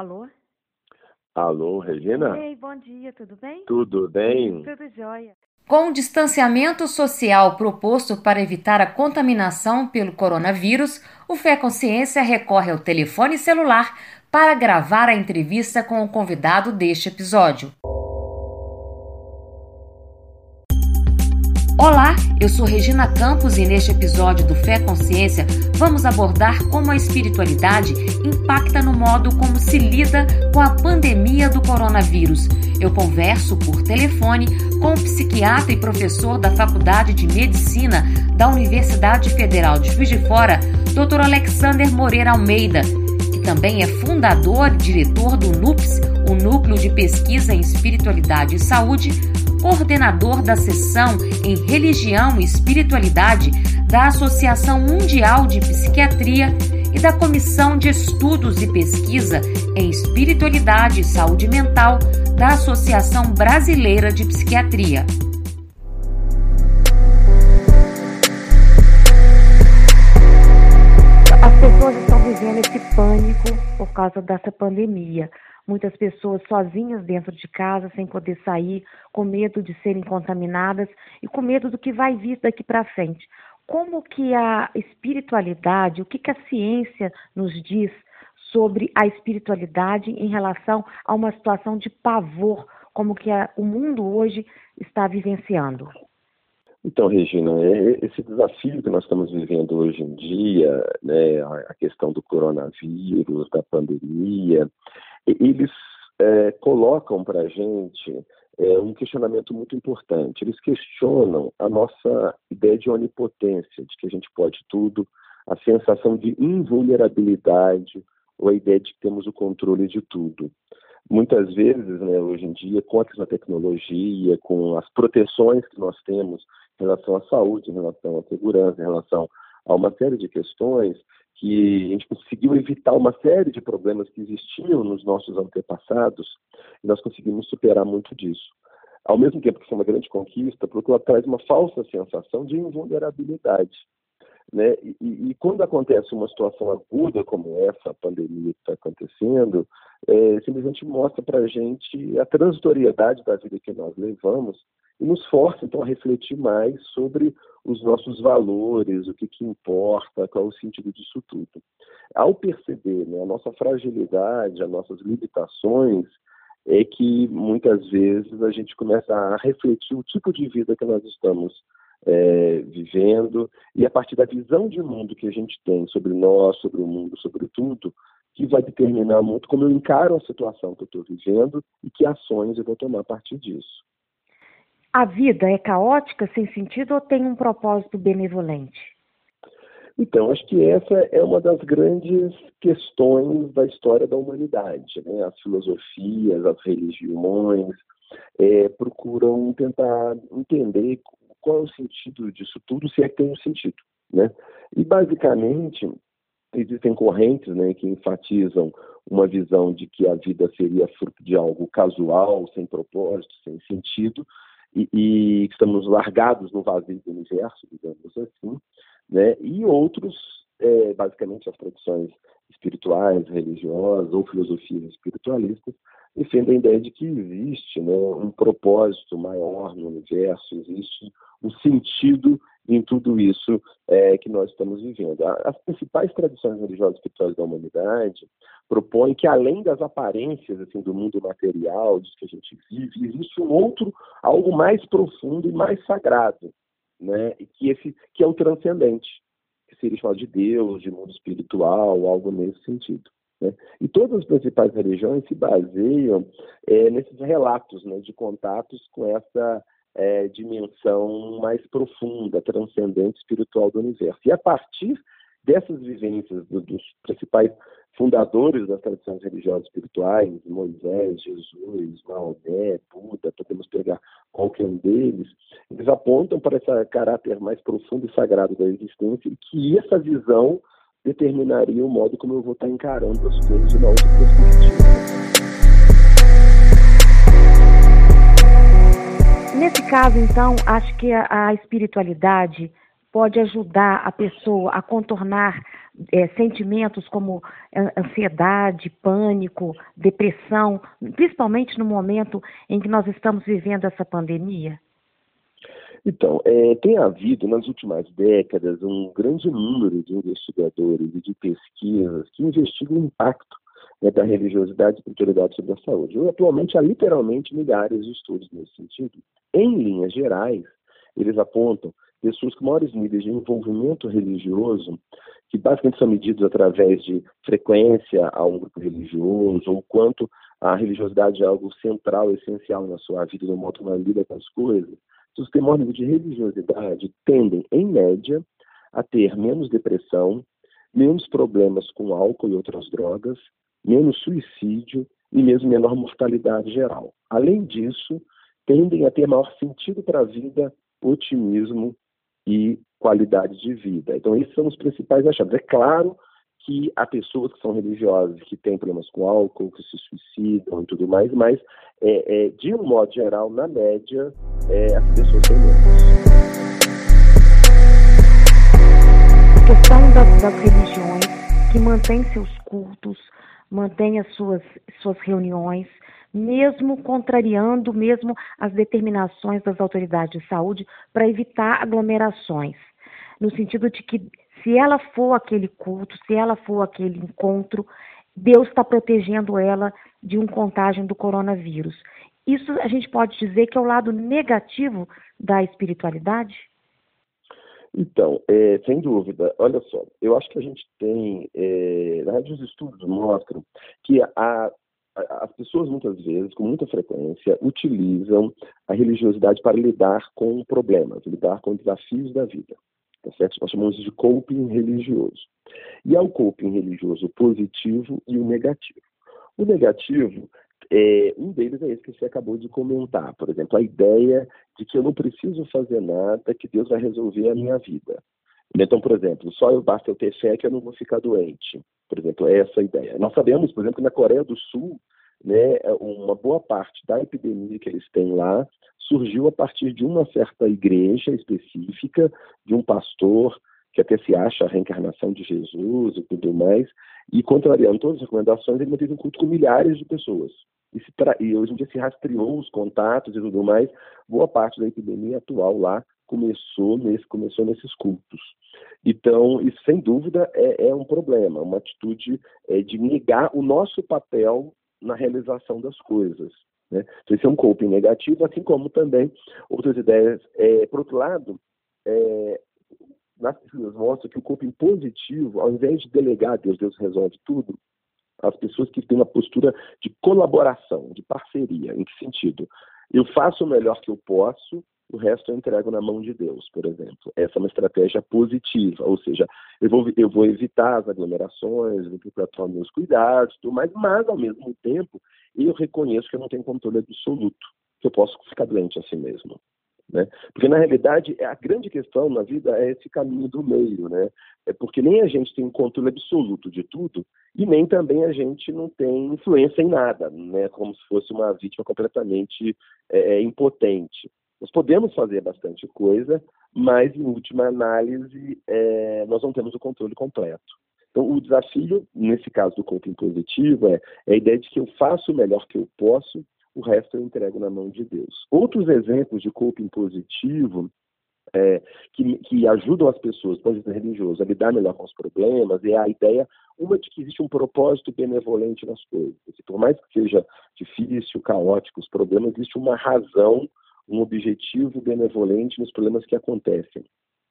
Alô? Alô, Regina? Ei, bom dia, tudo bem? Tudo bem? Tudo jóia. Com o distanciamento social proposto para evitar a contaminação pelo coronavírus, o Fé Consciência recorre ao telefone celular para gravar a entrevista com o convidado deste episódio. Olá, eu sou Regina Campos e neste episódio do Fé Consciência vamos abordar como a espiritualidade impacta no modo como se lida com a pandemia do coronavírus. Eu converso por telefone com o psiquiatra e professor da Faculdade de Medicina da Universidade Federal de Juiz de Fora, Dr. Alexander Moreira Almeida, que também é fundador e diretor do NUPS, o Núcleo de Pesquisa em Espiritualidade e Saúde, coordenador da seção em Religião e Espiritualidade da Associação Mundial de Psiquiatria e da Comissão de Estudos e Pesquisa em Espiritualidade e Saúde Mental da Associação Brasileira de Psiquiatria. As pessoas estão vivendo esse pânico por causa dessa pandemia muitas pessoas sozinhas dentro de casa, sem poder sair, com medo de serem contaminadas e com medo do que vai vir daqui para frente. Como que a espiritualidade, o que, que a ciência nos diz sobre a espiritualidade em relação a uma situação de pavor, como que a, o mundo hoje está vivenciando? Então, Regina, é, esse desafio que nós estamos vivendo hoje em dia, né, a questão do coronavírus, da pandemia, eles é, colocam para a gente é, um questionamento muito importante. Eles questionam a nossa ideia de onipotência, de que a gente pode tudo, a sensação de invulnerabilidade ou a ideia de que temos o controle de tudo. Muitas vezes, né, hoje em dia, com a tecnologia, com as proteções que nós temos em relação à saúde, em relação à segurança, em relação a uma série de questões, que a gente conseguiu evitar uma série de problemas que existiam nos nossos antepassados e nós conseguimos superar muito disso. Ao mesmo tempo que foi uma grande conquista, porque ela traz uma falsa sensação de invulnerabilidade. Né? E, e, quando acontece uma situação aguda como essa, a pandemia que está acontecendo, é, simplesmente mostra para a gente a transitoriedade da vida que nós levamos e nos força então a refletir mais sobre os nossos valores, o que, que importa, qual é o sentido disso tudo. Ao perceber né, a nossa fragilidade, as nossas limitações, é que muitas vezes a gente começa a refletir o tipo de vida que nós estamos é, vivendo e a partir da visão de mundo que a gente tem sobre nós, sobre o mundo, sobre tudo, que vai determinar muito como eu encaro a situação que eu estou vivendo e que ações eu vou tomar a partir disso. A vida é caótica, sem sentido ou tem um propósito benevolente? Então, acho que essa é uma das grandes questões da história da humanidade. Né? As filosofias, as religiões é, procuram tentar entender qual é o sentido disso tudo, se é que tem um sentido. Né? E, basicamente, existem correntes né, que enfatizam uma visão de que a vida seria fruto de algo casual, sem propósito, sem sentido, e, e estamos largados no vazio do universo, digamos assim, né? e outros, é, basicamente as tradições espirituais, religiosas ou filosofias espiritualistas, defendem a ideia de que existe né, um propósito maior no universo, existe um sentido em tudo isso é, que nós estamos vivendo. As principais tradições religiosas espirituais da humanidade propõem que, além das aparências assim, do mundo material, disso que a gente vive, existe um outro, algo mais profundo e mais sagrado, né? e que, esse, que é o transcendente, que seria chamado de Deus, de mundo espiritual, algo nesse sentido. Né? E todas as principais religiões se baseiam é, nesses relatos né, de contatos com essa é, dimensão mais profunda, transcendente, espiritual do universo. E a partir dessas vivências do, dos principais fundadores das tradições religiosas espirituais, Moisés, Jesus, Maomé, Buda, podemos pegar qualquer um deles, eles apontam para esse caráter mais profundo e sagrado da existência e que essa visão determinaria o modo como eu vou estar encarando as coisas de uma outra perspectiva. Nesse caso, então, acho que a, a espiritualidade pode ajudar a pessoa a contornar é, sentimentos como ansiedade, pânico, depressão, principalmente no momento em que nós estamos vivendo essa pandemia? Então, é, tem havido nas últimas décadas um grande número de investigadores e de pesquisas que investigam o impacto né, da religiosidade e espiritualidade sobre a saúde. Atualmente há literalmente milhares de estudos nesse sentido. Em linhas gerais, eles apontam pessoas com maiores níveis de envolvimento religioso, que basicamente são medidos através de frequência a um grupo religioso, ou quanto a religiosidade é algo central, essencial na sua vida, no modo como ela lida com as coisas, os que têm maior nível de religiosidade tendem, em média, a ter menos depressão, menos problemas com álcool e outras drogas, menos suicídio e mesmo menor mortalidade geral. Além disso, tendem a ter maior sentido para a vida, otimismo e qualidade de vida. Então, esses são os principais achados. É claro que há pessoas que são religiosas, que têm problemas com álcool, que se suicidam e tudo mais, mas, é, é, de um modo geral, na média, é, as pessoas têm menos. A questão das, das religiões que mantêm seus cultos, mantém as suas, suas reuniões, mesmo contrariando mesmo as determinações das autoridades de saúde para evitar aglomerações, no sentido de que se ela for aquele culto, se ela for aquele encontro, Deus está protegendo ela de um contágio do coronavírus. Isso a gente pode dizer que é o lado negativo da espiritualidade? Então, é, sem dúvida. Olha só, eu acho que a gente tem, é, na verdade, os estudos mostram que a, a, as pessoas muitas vezes, com muita frequência, utilizam a religiosidade para lidar com problemas, lidar com desafios da vida. Tá certo? Nós chamamos de coping religioso. E há o coping religioso positivo e o negativo. O negativo é, um deles é esse que você acabou de comentar, por exemplo, a ideia de que eu não preciso fazer nada, que Deus vai resolver a minha vida. Então, por exemplo, só eu basta eu ter fé que eu não vou ficar doente. Por exemplo, é essa a ideia. Nós sabemos, por exemplo, que na Coreia do Sul, né, uma boa parte da epidemia que eles têm lá surgiu a partir de uma certa igreja específica, de um pastor que até se acha a reencarnação de Jesus e tudo mais, e contrariando todas as recomendações, ele manteve um culto com milhares de pessoas e, tra... e hoje em dia se rastreou os contatos e tudo mais. Boa parte da epidemia atual lá começou, nesse, começou nesses cultos. Então, isso sem dúvida é, é um problema, uma atitude é, de negar o nosso papel na realização das coisas. Né? Então, esse é um coping negativo, assim como também outras ideias. É, por outro lado, é, nas pesquisas mostram que o coping positivo, ao invés de delegar a Deus, Deus resolve tudo, as pessoas que têm uma postura de colaboração, de parceria. Em que sentido? Eu faço o melhor que eu posso, o resto eu entrego na mão de Deus, por exemplo. Essa é uma estratégia positiva, ou seja, eu vou, eu vou evitar as aglomerações, vou procurar tomar meus cuidados, tudo mais, mas ao mesmo tempo eu reconheço que eu não tenho controle absoluto, que eu posso ficar doente assim mesmo. Né? Porque, na realidade, a grande questão na vida é esse caminho do meio. Né? É porque nem a gente tem controle absoluto de tudo e nem também a gente não tem influência em nada, né? como se fosse uma vítima completamente é, é impotente. Nós podemos fazer bastante coisa, mas, em última análise, é, nós não temos o controle completo. Então, o desafio, nesse caso do coping positivo, é, é a ideia de que eu faço o melhor que eu posso o resto eu entrego na mão de Deus. Outros exemplos de coping positivo é, que, que, ajudam as pessoas, do ponto de vista religioso, a lidar melhor com os problemas, é a ideia, uma de que existe um propósito benevolente nas coisas. Por mais que seja difícil, caótico, os problemas, existe uma razão, um objetivo benevolente nos problemas que acontecem.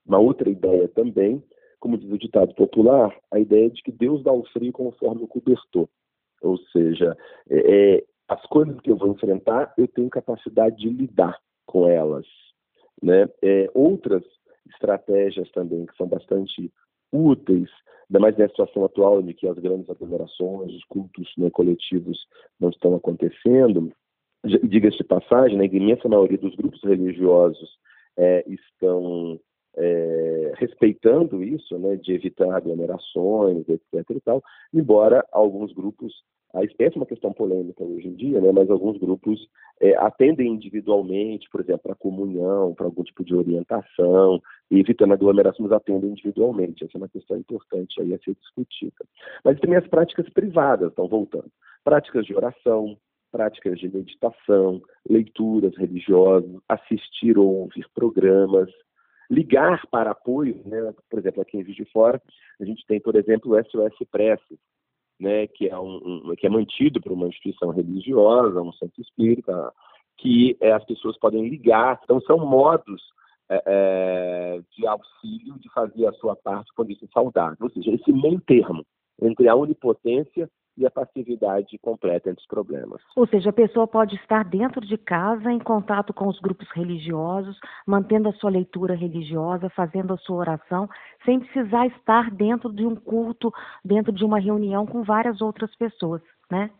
Uma outra ideia também, como diz o ditado popular, a ideia de que Deus dá o frio conforme o cobertor. Ou seja, é, é as coisas que eu vou enfrentar, eu tenho capacidade de lidar com elas. Né? É, outras estratégias também que são bastante úteis, ainda mais nessa situação atual de que as grandes aglomerações, os cultos né, coletivos não estão acontecendo. Diga-se de passagem, né, a imensa maioria dos grupos religiosos é, estão é, respeitando isso, né, de evitar aglomerações, etc. e tal, embora alguns grupos, essa é uma questão polêmica hoje em dia, né, mas alguns grupos é, atendem individualmente, por exemplo, para comunhão, para algum tipo de orientação, e evitando aglomerações, atendem individualmente. Essa é uma questão importante aí a ser discutida. Mas também as práticas privadas estão voltando. Práticas de oração, práticas de meditação, leituras religiosas, assistir ou ouvir programas, ligar para apoio, né? por exemplo, aqui em Juiz de Fora, a gente tem, por exemplo, o SOS Preces, né? que, é um, um, que é mantido por uma instituição religiosa, um centro espírita, que é, as pessoas podem ligar. Então, são modos é, de auxílio de fazer a sua parte quando isso é saudável. Ou seja, esse meio termo entre a onipotência e a passividade completa entre os problemas. Ou seja, a pessoa pode estar dentro de casa, em contato com os grupos religiosos, mantendo a sua leitura religiosa, fazendo a sua oração, sem precisar estar dentro de um culto, dentro de uma reunião com várias outras pessoas, né?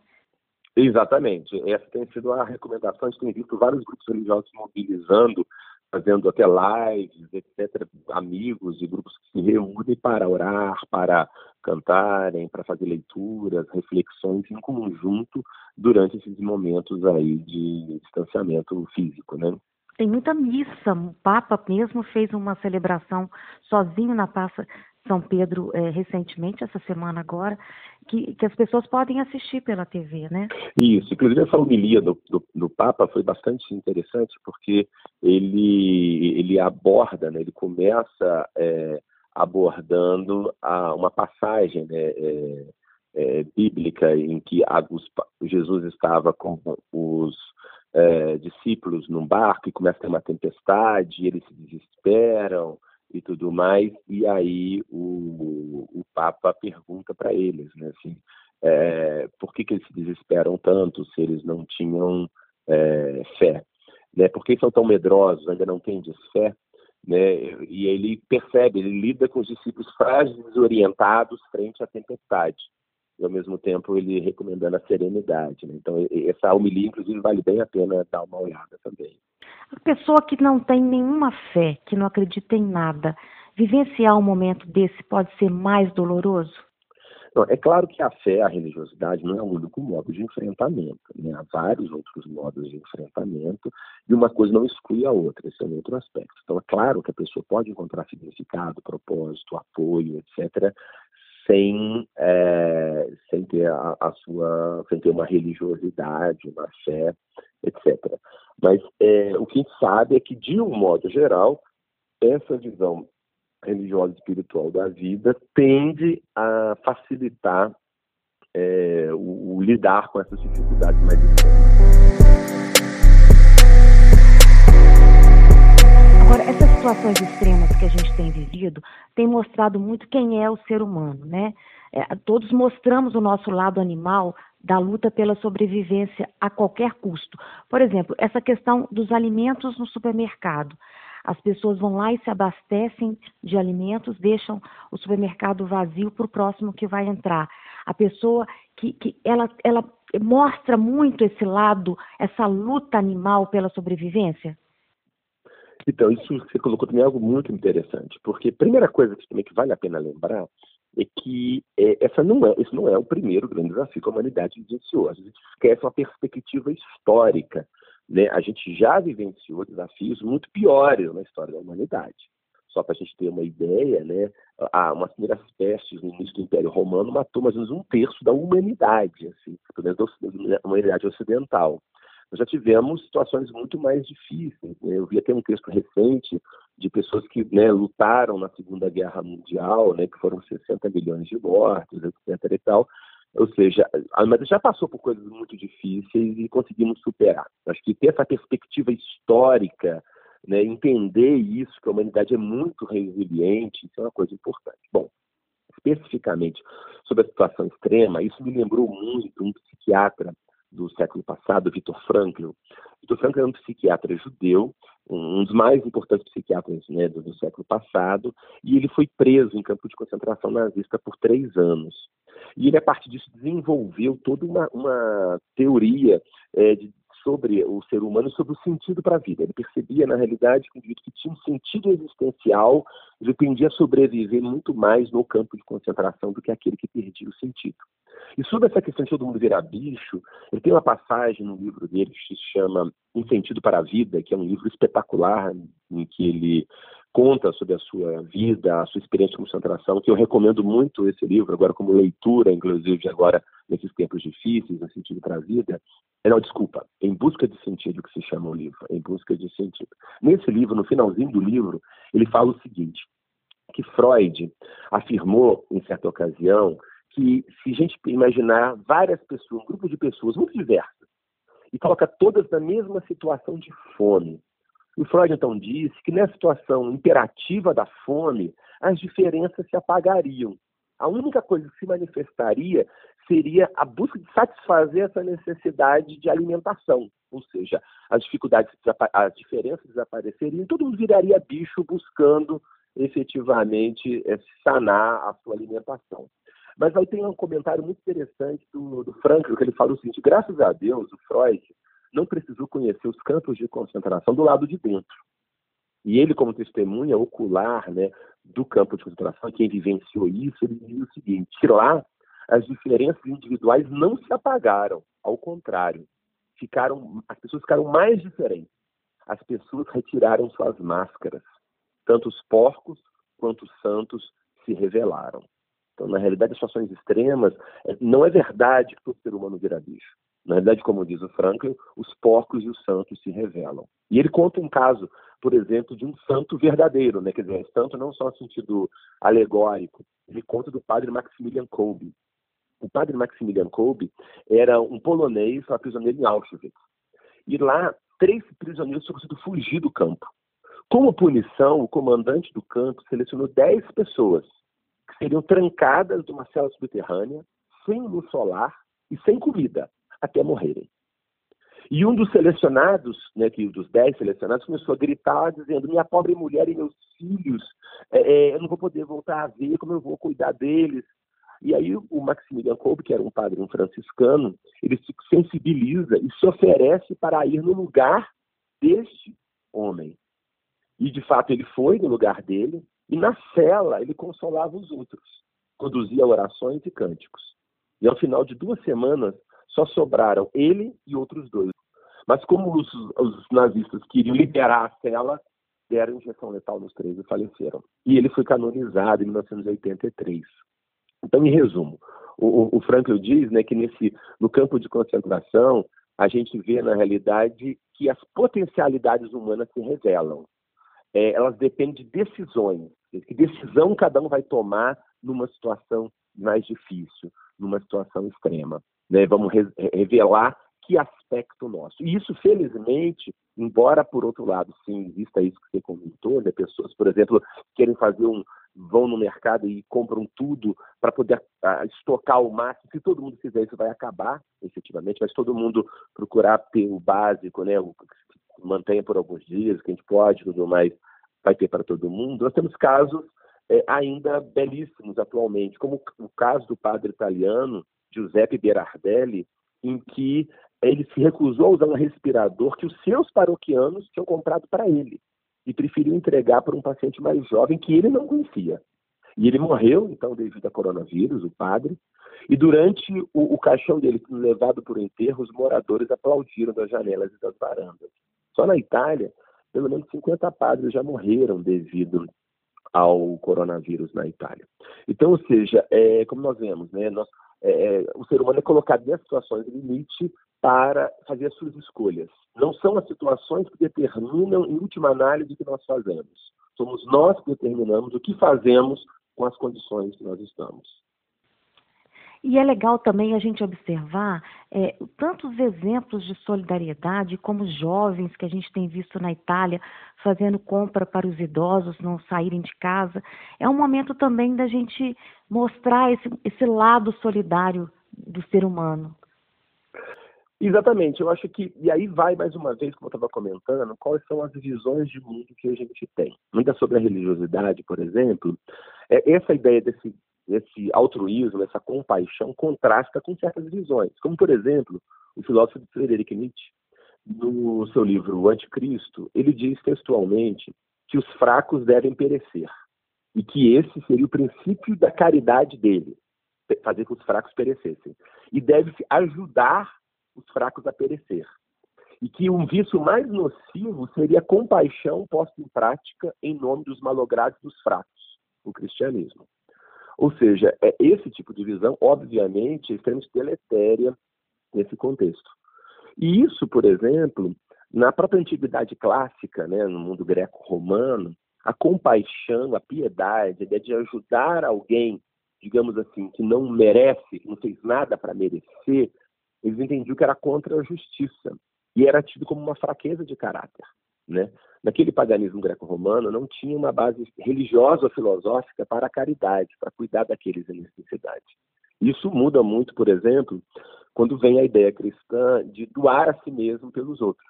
Exatamente. Essa tem sido a recomendação. A gente tem visto vários grupos religiosos mobilizando fazendo até lives, etc., amigos e grupos que se reúnem para orar, para cantarem, para fazer leituras, reflexões em conjunto durante esses momentos aí de distanciamento físico, né? Tem muita missa. O Papa mesmo fez uma celebração sozinho na Praça São Pedro é, recentemente, essa semana agora, que, que, as pessoas podem assistir pela TV, né? Isso. Inclusive essa homilia do, do, do Papa foi bastante interessante porque ele ele aborda, né? Ele começa é, abordando a, uma passagem né, é, é, bíblica em que Jesus estava com os é, discípulos num barco e começa a ter uma tempestade, eles se desesperam e tudo mais, e aí o, o Papa pergunta para eles, né, assim, é, por que, que eles se desesperam tanto se eles não tinham é, fé? Né? Por que são tão medrosos, ainda não têm fé? né? E ele percebe, ele lida com os discípulos frágeis desorientados frente à tempestade. E ao mesmo tempo ele recomendando a serenidade. Né? Então essa homilia, inclusive, vale bem a pena dar uma olhada também. A pessoa que não tem nenhuma fé, que não acredita em nada, vivenciar um momento desse pode ser mais doloroso? Não, é claro que a fé, a religiosidade, não é o único modo de enfrentamento. Né? Há vários outros modos de enfrentamento e uma coisa não exclui a outra. Esse é um outro aspecto. Então, é claro que a pessoa pode encontrar significado, propósito, apoio, etc., sem, é, sem ter a, a, sua, sem ter uma religiosidade, uma fé, etc. Mas é, o que a gente sabe é que, de um modo geral, essa visão religiosa e espiritual da vida tende a facilitar é, o, o, lidar com essas dificuldades mais extremas. Situações extremas que a gente tem vivido têm mostrado muito quem é o ser humano, né? É, todos mostramos o nosso lado animal da luta pela sobrevivência a qualquer custo. Por exemplo, essa questão dos alimentos no supermercado. As pessoas vão lá e se abastecem de alimentos, deixam o supermercado vazio para o próximo que vai entrar. A pessoa que, que ela, ela mostra muito esse lado, essa luta animal pela sobrevivência? Então, isso você colocou também algo muito interessante, porque a primeira coisa que também que vale a pena lembrar é que é, essa não é, esse não é o primeiro grande desafio que a humanidade vivenciou. A gente esquece uma perspectiva histórica né, a gente já vivenciou desafios muito piores na história da humanidade. Só para a gente ter uma ideia, né, a, umas primeiras pestes no início do Império Romano matou mais ou menos um terço da humanidade, assim, pelo menos da humanidade ocidental. Nós já tivemos situações muito mais difíceis. Eu vi até um texto recente de pessoas que né, lutaram na Segunda Guerra Mundial, né, que foram 60 milhões de mortos, etc. e tal, ou seja, a Alemanha já passou por coisas muito difíceis e conseguimos superar. Acho que ter essa perspectiva histórica, né, entender isso, que a humanidade é muito resiliente, isso é uma coisa importante. Bom, especificamente sobre a situação extrema, isso me lembrou muito um psiquiatra do século passado, Viktor Frankl. Viktor Frankl era um psiquiatra judeu, um dos mais importantes psiquiatras né, do, do século passado, e ele foi preso em campo de concentração nazista por três anos. E ele, a partir disso, desenvolveu toda uma, uma teoria é, de sobre o ser humano, sobre o sentido para a vida. Ele percebia, na realidade, que o indivíduo que tinha um sentido existencial dependia sobreviver muito mais no campo de concentração do que aquele que perdia o sentido. E sobre essa questão de todo mundo virar bicho, ele tem uma passagem no livro dele que se chama Um Sentido para a Vida, que é um livro espetacular em que ele conta sobre a sua vida, a sua experiência de concentração, que eu recomendo muito esse livro, agora como leitura, inclusive agora nesses tempos difíceis, no sentido para a vida. É, não, desculpa, Em Busca de Sentido, que se chama o livro, Em Busca de Sentido. Nesse livro, no finalzinho do livro, ele fala o seguinte, que Freud afirmou, em certa ocasião, que se a gente imaginar várias pessoas, um grupo de pessoas muito diversas, e coloca todas na mesma situação de fome, o Freud então disse que nessa situação imperativa da fome, as diferenças se apagariam. A única coisa que se manifestaria seria a busca de satisfazer essa necessidade de alimentação, ou seja, as dificuldades, as diferenças desapareceriam, todo mundo viraria bicho buscando efetivamente é, sanar a sua alimentação. Mas aí tem um comentário muito interessante do, do Franklin, que ele fala o seguinte: graças a Deus, o Freud não precisou conhecer os campos de concentração do lado de dentro. E ele, como testemunha ocular né, do campo de concentração, quem vivenciou isso, ele diz o seguinte: lá as diferenças individuais não se apagaram, ao contrário, ficaram, as pessoas ficaram mais diferentes. As pessoas retiraram suas máscaras. Tanto os porcos quanto os santos se revelaram. Então, na realidade, situações extremas, é, não é verdade que todo ser humano vira bicho. Na verdade, como diz o Franklin, os porcos e os santos se revelam. E ele conta um caso, por exemplo, de um santo verdadeiro, né? quer dizer, santo não só no sentido alegórico, ele conta do padre Maximilian Kolbe. O padre Maximilian Kolbe era um polonês prisioneiro em Auschwitz. E lá, três prisioneiros tinham conseguido fugir do campo. Como punição, o comandante do campo selecionou dez pessoas seriam trancadas numa cela subterrânea, sem luz solar e sem comida até morrerem. E um dos selecionados, né, que dos dez selecionados, começou a gritar, dizendo: Minha pobre mulher e meus filhos, é, é, eu não vou poder voltar a ver, como eu vou cuidar deles? E aí o Maximilian Kolbe, que era um padre um franciscano, ele se sensibiliza e se oferece para ir no lugar deste homem. E de fato ele foi no lugar dele, e na cela ele consolava os outros, conduzia orações e cânticos. E ao final de duas semanas, só sobraram ele e outros dois. Mas como os, os nazistas queriam liberar a cela, deram injeção letal nos três e faleceram. E ele foi canonizado em 1983. Então, em resumo, o, o Frankl diz né, que nesse, no campo de concentração, a gente vê na realidade que as potencialidades humanas se revelam. É, elas dependem de decisões. Que decisão cada um vai tomar numa situação mais difícil, numa situação extrema né, vamos re revelar que aspecto nosso. E isso, felizmente, embora por outro lado, sim, exista isso que você comentou, né, pessoas, por exemplo, querem fazer um vão no mercado e compram tudo para poder uh, estocar o máximo. Se todo mundo fizer isso, vai acabar, efetivamente, mas todo mundo procurar ter o básico, né, o mantenha por alguns dias, que a gente pode, tudo mais, vai ter para todo mundo. Nós temos casos é, ainda belíssimos atualmente, como o caso do padre italiano Giuseppe Berardelli, em que ele se recusou a usar um respirador que os seus paroquianos tinham comprado para ele e preferiu entregar para um paciente mais jovem que ele não conhecia. E ele morreu, então, devido a coronavírus, o padre, e durante o, o caixão dele levado por enterro, os moradores aplaudiram das janelas e das varandas. Só na Itália, pelo menos 50 padres já morreram devido ao coronavírus na Itália. Então, ou seja, é, como nós vemos, né, nós, é, o ser humano é colocado em situações de limite para fazer as suas escolhas. Não são as situações que determinam, em última análise, o que nós fazemos. Somos nós que determinamos o que fazemos com as condições que nós estamos. E é legal também a gente observar é, tantos exemplos de solidariedade, como jovens que a gente tem visto na Itália fazendo compra para os idosos não saírem de casa. É um momento também da gente mostrar esse, esse lado solidário do ser humano. Exatamente, eu acho que, e aí vai mais uma vez, como eu estava comentando, quais são as visões de mundo que a gente tem. Muita sobre a religiosidade, por exemplo, é essa ideia desse esse altruísmo, essa compaixão contrasta com certas visões, como por exemplo o filósofo Friedrich Nietzsche. no seu livro O Anticristo, ele diz textualmente que os fracos devem perecer e que esse seria o princípio da caridade dele, fazer com que os fracos perecessem. E deve-se ajudar os fracos a perecer. E que um vício mais nocivo seria a compaixão posta em prática em nome dos malogrados dos fracos, o cristianismo. Ou seja, é esse tipo de visão, obviamente, é extremamente deletéria nesse contexto. E isso, por exemplo, na própria antiguidade clássica, né, no mundo greco-romano, a compaixão, a piedade, a ideia de ajudar alguém, digamos assim, que não merece, não fez nada para merecer, eles entendiam que era contra a justiça e era tido como uma fraqueza de caráter. Né? Naquele paganismo greco-romano não tinha uma base religiosa ou filosófica para a caridade, para cuidar daqueles em necessidade. Isso muda muito, por exemplo, quando vem a ideia cristã de doar a si mesmo pelos outros.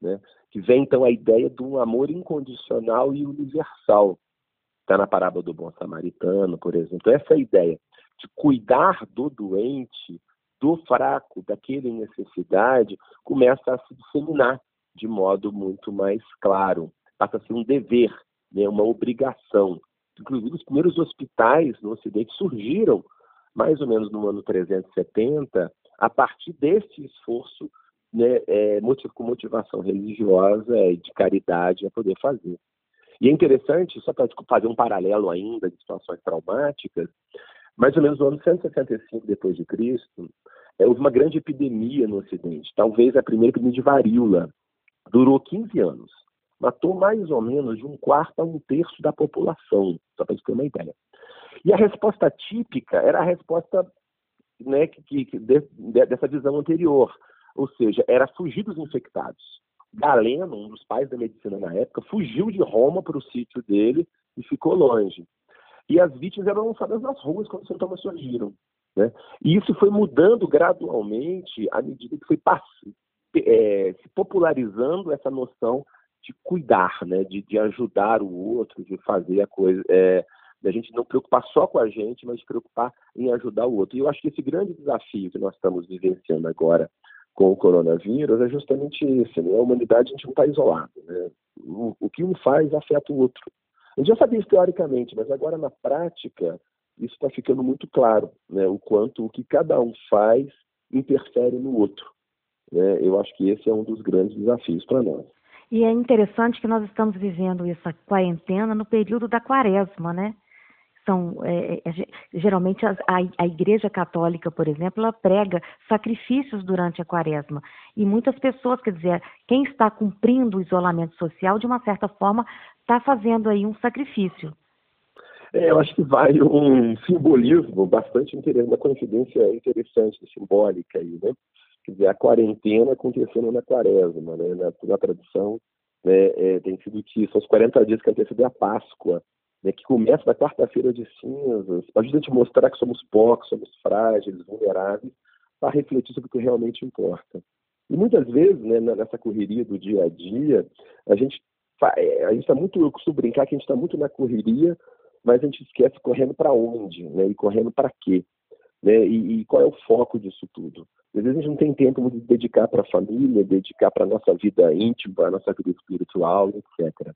Né? Que vem então a ideia de um amor incondicional e universal. Está na parábola do bom samaritano, por exemplo. Essa ideia de cuidar do doente, do fraco, daquele em necessidade, começa a se disseminar de modo muito mais claro. Passa a ser um dever, né? uma obrigação. Inclusive, os primeiros hospitais no Ocidente surgiram mais ou menos no ano 370, a partir desse esforço né, é, com motivação religiosa e de caridade a poder fazer. E é interessante, só para fazer um paralelo ainda de situações traumáticas, mais ou menos no ano 165 depois de Cristo, é, houve uma grande epidemia no Ocidente, talvez a primeira epidemia de varíola, durou 15 anos, matou mais ou menos de um quarto a um terço da população, só para gente ter uma ideia. E a resposta típica era a resposta né, que, que de, de, dessa visão anterior, ou seja, era fugir dos infectados. Galeno, um dos pais da medicina na época, fugiu de Roma para o sítio dele e ficou longe. E as vítimas eram lançadas nas ruas quando os sintomas surgiram. Né? E isso foi mudando gradualmente à medida que foi é, se popularizando essa noção de cuidar, né? de, de ajudar o outro, de fazer a coisa. É, da gente não preocupar só com a gente, mas preocupar em ajudar o outro. E eu acho que esse grande desafio que nós estamos vivenciando agora com o coronavírus é justamente esse, né? A humanidade a gente não está isolado, né? O, o, que um faz afeta o outro. A gente já sabia isso teoricamente, mas agora na prática isso está ficando muito claro, né? O quanto o que cada um faz interfere no outro. Né? Eu acho que esse é um dos grandes desafios para nós. E é interessante que nós estamos vivendo essa quarentena no período da quaresma, né? são é, é, geralmente a, a, Igreja Católica, por exemplo, ela prega sacrifícios durante a quaresma. E muitas pessoas, quer dizer, quem está cumprindo o isolamento social, de uma certa forma, está fazendo aí um sacrifício. É, eu acho que vai um simbolismo bastante interessante, uma coincidência interessante, simbólica aí, né? Quer dizer, a quarentena acontecendo na quaresma, né? Na, na tradição, né, é, tem sido que são os 40 dias que antecedem a Páscoa né, que começa na quarta-feira de cinzas, para a gente mostrar que somos poucos, somos frágeis, vulneráveis, para refletir sobre o que realmente importa. E muitas vezes, né, nessa correria do dia a dia, a gente é, a gente está muito, eu costumo brincar que a gente está muito na correria, mas a gente esquece correndo para onde, né, e correndo para quê, né, e, e, qual é o foco disso tudo. Às vezes a gente não tem tempo de dedicar para a família, dedicar para a nossa vida íntima, a nossa vida espiritual, etc.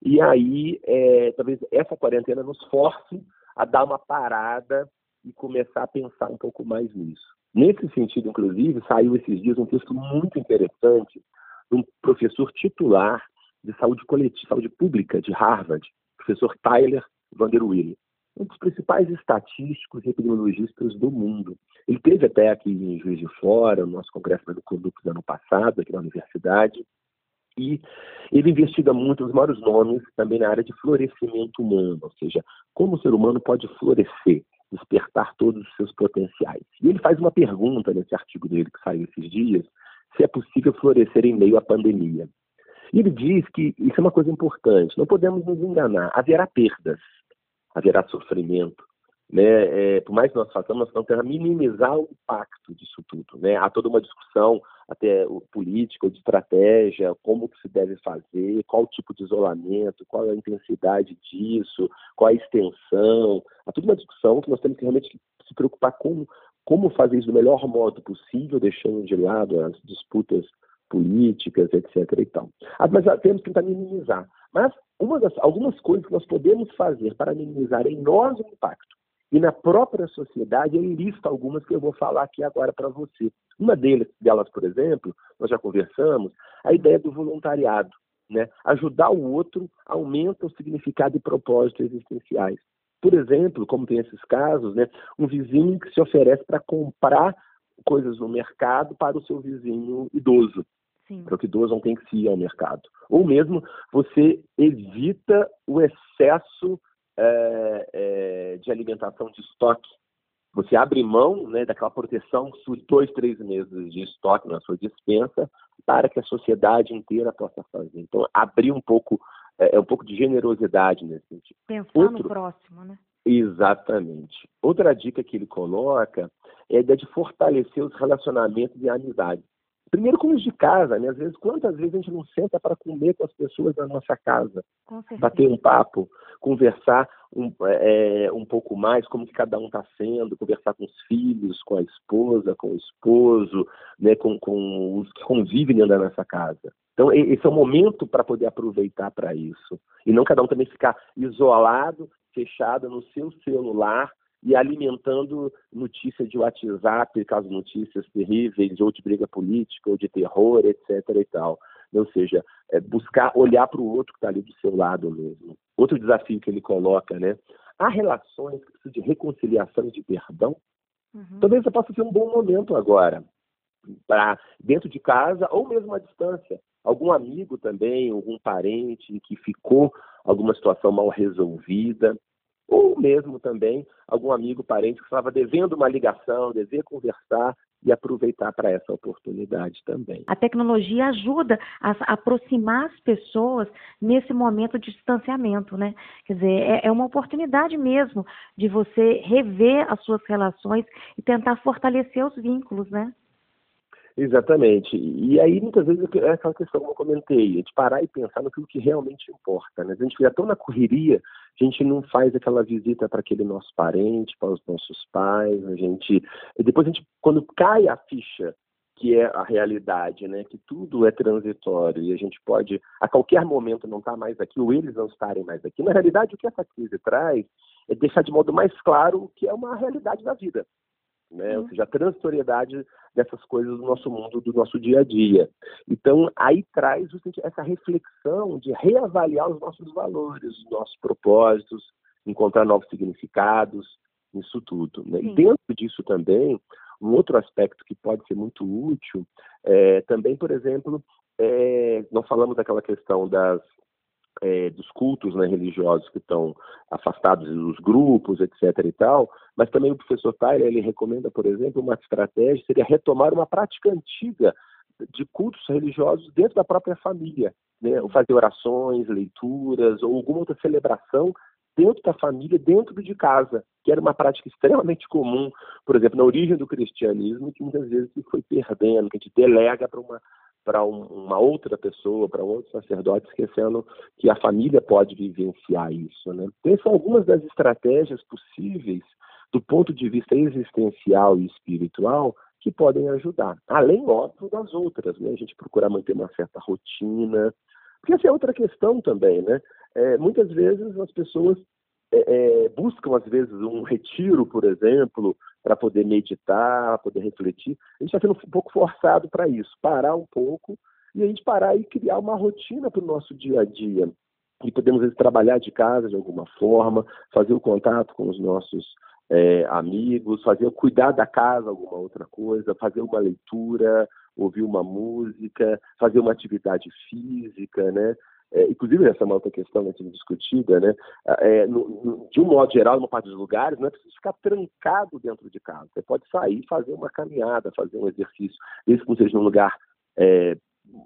E aí, é, talvez essa quarentena nos force a dar uma parada e começar a pensar um pouco mais nisso. Nesse sentido, inclusive, saiu esses dias um texto muito interessante de um professor titular de saúde coletiva, saúde pública de Harvard, professor Tyler Vanderwille, um dos principais estatísticos e epidemiologistas do mundo. Ele teve até aqui em Juiz de Fora, no nosso congresso do Conduto do ano passado, aqui na universidade, e ele investiga muito os maiores nomes também na área de florescimento humano, ou seja, como o ser humano pode florescer, despertar todos os seus potenciais. E ele faz uma pergunta nesse artigo dele que saiu esses dias, se é possível florescer em meio à pandemia. E ele diz que isso é uma coisa importante, não podemos nos enganar, haverá perdas, haverá sofrimento, né, é, por mais que nós façamos, nós tentamos minimizar o impacto disso tudo. Né? Há toda uma discussão, até política, de estratégia, como que se deve fazer, qual o tipo de isolamento, qual a intensidade disso, qual a extensão. Há toda uma discussão que nós temos que realmente se preocupar com como fazer isso do melhor modo possível, deixando de lado as disputas políticas, etc. E tal. Ah, mas ah, temos que tentar minimizar. Mas uma das, algumas coisas que nós podemos fazer para minimizar em nós o impacto e na própria sociedade, ele lista algumas que eu vou falar aqui agora para você. Uma delas, delas, por exemplo, nós já conversamos, a ideia do voluntariado. Né? Ajudar o outro aumenta o significado e propósito existenciais. Por exemplo, como tem esses casos, né, um vizinho que se oferece para comprar coisas no mercado para o seu vizinho idoso. Para idoso não tem que ir ao mercado. Ou mesmo você evita o excesso é, é, de alimentação de estoque. Você abre mão né, daquela proteção por dois, três meses de estoque na sua dispensa para que a sociedade inteira possa fazer. Então, abrir um pouco, é, é um pouco de generosidade nesse sentido. Pensar Outro, no próximo, né? Exatamente. Outra dica que ele coloca é a ideia de fortalecer os relacionamentos e a amizade. Primeiro com os de casa, né? Às vezes, quantas vezes a gente não senta para comer com as pessoas da nossa casa? Bater um papo, conversar um, é, um pouco mais, como que cada um está sendo, conversar com os filhos, com a esposa, com o esposo, né? com, com os que convivem dentro da nossa casa. Então, esse é o momento para poder aproveitar para isso. E não cada um também ficar isolado, fechado no seu celular, e alimentando notícias de WhatsApp, caso notícias terríveis, ou de briga política, ou de terror, etc. e tal. Ou seja, é buscar olhar para o outro que está ali do seu lado mesmo. Outro desafio que ele coloca, né? Há relações que precisam de reconciliação e de perdão. Uhum. Talvez você possa ser um bom momento agora, para dentro de casa ou mesmo à distância. Algum amigo também, algum parente que ficou alguma situação mal resolvida, ou mesmo também algum amigo, parente que estava devendo uma ligação, dever conversar e aproveitar para essa oportunidade também. A tecnologia ajuda a aproximar as pessoas nesse momento de distanciamento, né? Quer dizer, é, é uma oportunidade mesmo de você rever as suas relações e tentar fortalecer os vínculos, né? Exatamente. E aí, muitas vezes, é aquela questão que eu comentei, de parar e pensar no que realmente importa. Né? A gente fica tão na correria, a gente não faz aquela visita para aquele nosso parente, para os nossos pais, a gente. Depois a gente, quando cai a ficha, que é a realidade, né? Que tudo é transitório e a gente pode, a qualquer momento, não estar tá mais aqui, ou eles não estarem mais aqui. Na realidade, o que essa crise traz é deixar de modo mais claro o que é uma realidade da vida né? Ou seja, a transitoriedade dessas coisas do nosso mundo, do nosso dia a dia. Então, aí traz essa reflexão de reavaliar os nossos valores, os nossos propósitos, encontrar novos significados, isso tudo. Né? E dentro disso também, um outro aspecto que pode ser muito útil, é, também, por exemplo, é, nós falamos daquela questão das é, dos cultos né, religiosos que estão afastados dos grupos, etc. e tal, mas também o professor Tyler ele recomenda, por exemplo, uma estratégia seria retomar uma prática antiga de cultos religiosos dentro da própria família, né, ou fazer orações, leituras ou alguma outra celebração dentro da família, dentro de casa, que era uma prática extremamente comum, por exemplo, na origem do cristianismo, que muitas vezes se foi perdendo, que a gente delega para uma para um, uma outra pessoa, para outro sacerdote, esquecendo que a família pode vivenciar isso. Né? Então, são algumas das estratégias possíveis do ponto de vista existencial e espiritual que podem ajudar. Além, óbvio, das outras, né? A gente procurar manter uma certa rotina. Porque essa é outra questão também, né? É, muitas vezes as pessoas é, é, buscam, às vezes, um retiro, por exemplo, para poder meditar, poder refletir. A gente está sendo um pouco forçado para isso, parar um pouco e a gente parar e criar uma rotina para o nosso dia a dia. E podemos, às vezes, trabalhar de casa de alguma forma, fazer o contato com os nossos é, amigos, fazer cuidar da casa, alguma outra coisa, fazer uma leitura, ouvir uma música, fazer uma atividade física, né? É, inclusive, essa é uma outra questão né, discutida, né? É, no, no, de um modo geral, numa parte dos lugares, não é preciso ficar trancado dentro de casa. Você pode sair, fazer uma caminhada, fazer um exercício, mesmo que não seja num lugar é,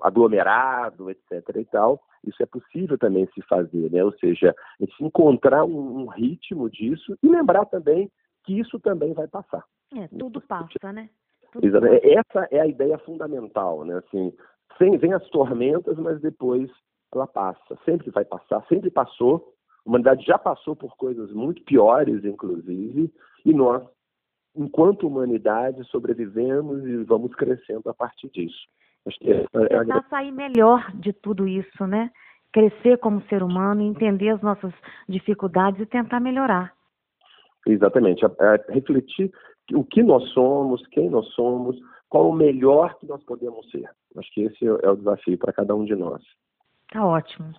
aglomerado, etc. e tal. Isso é possível também se fazer, né? Ou seja, se encontrar um, um ritmo disso e lembrar também que isso também vai passar. É, tudo passa, né? Tudo Passa. Essa é a ideia fundamental, né? Assim, sem, vem as tormentas, mas depois ela passa, sempre vai passar, sempre passou. A humanidade já passou por coisas muito piores, inclusive, e nós, enquanto humanidade, sobrevivemos e vamos crescendo a partir disso. Que é, é Tentar sair melhor de tudo isso, né? Crescer como ser humano, entender as nossas dificuldades e tentar melhorar. Exatamente. É, é refletir o que nós somos, quem nós somos, qual o melhor que nós podemos ser. Acho que esse é o desafio para cada um de nós. Tá ótimo.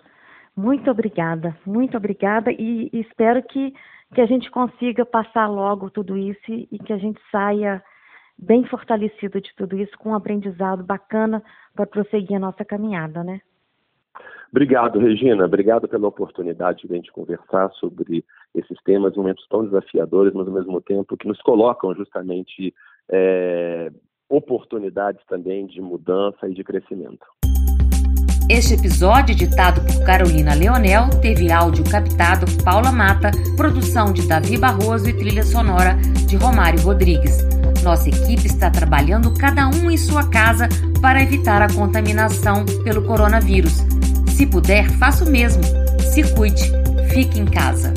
Muito obrigada, muito obrigada e, e espero que, que a gente consiga passar logo tudo isso e, e que a gente saia bem fortalecido de tudo isso, com um aprendizado bacana para prosseguir a nossa caminhada, né? Obrigado, Regina. Obrigado pela oportunidade de a gente conversar sobre esses temas, momentos tão desafiadores, mas ao mesmo tempo que nos colocam justamente é, oportunidades também de mudança e de crescimento. Este episódio, editado por Carolina Leonel, teve áudio captado Paula Mata, produção de Davi Barroso e trilha sonora de Romário Rodrigues. Nossa equipe está trabalhando cada um em sua casa para evitar a contaminação pelo coronavírus. Se puder, faça o mesmo. Se cuide, fique em casa.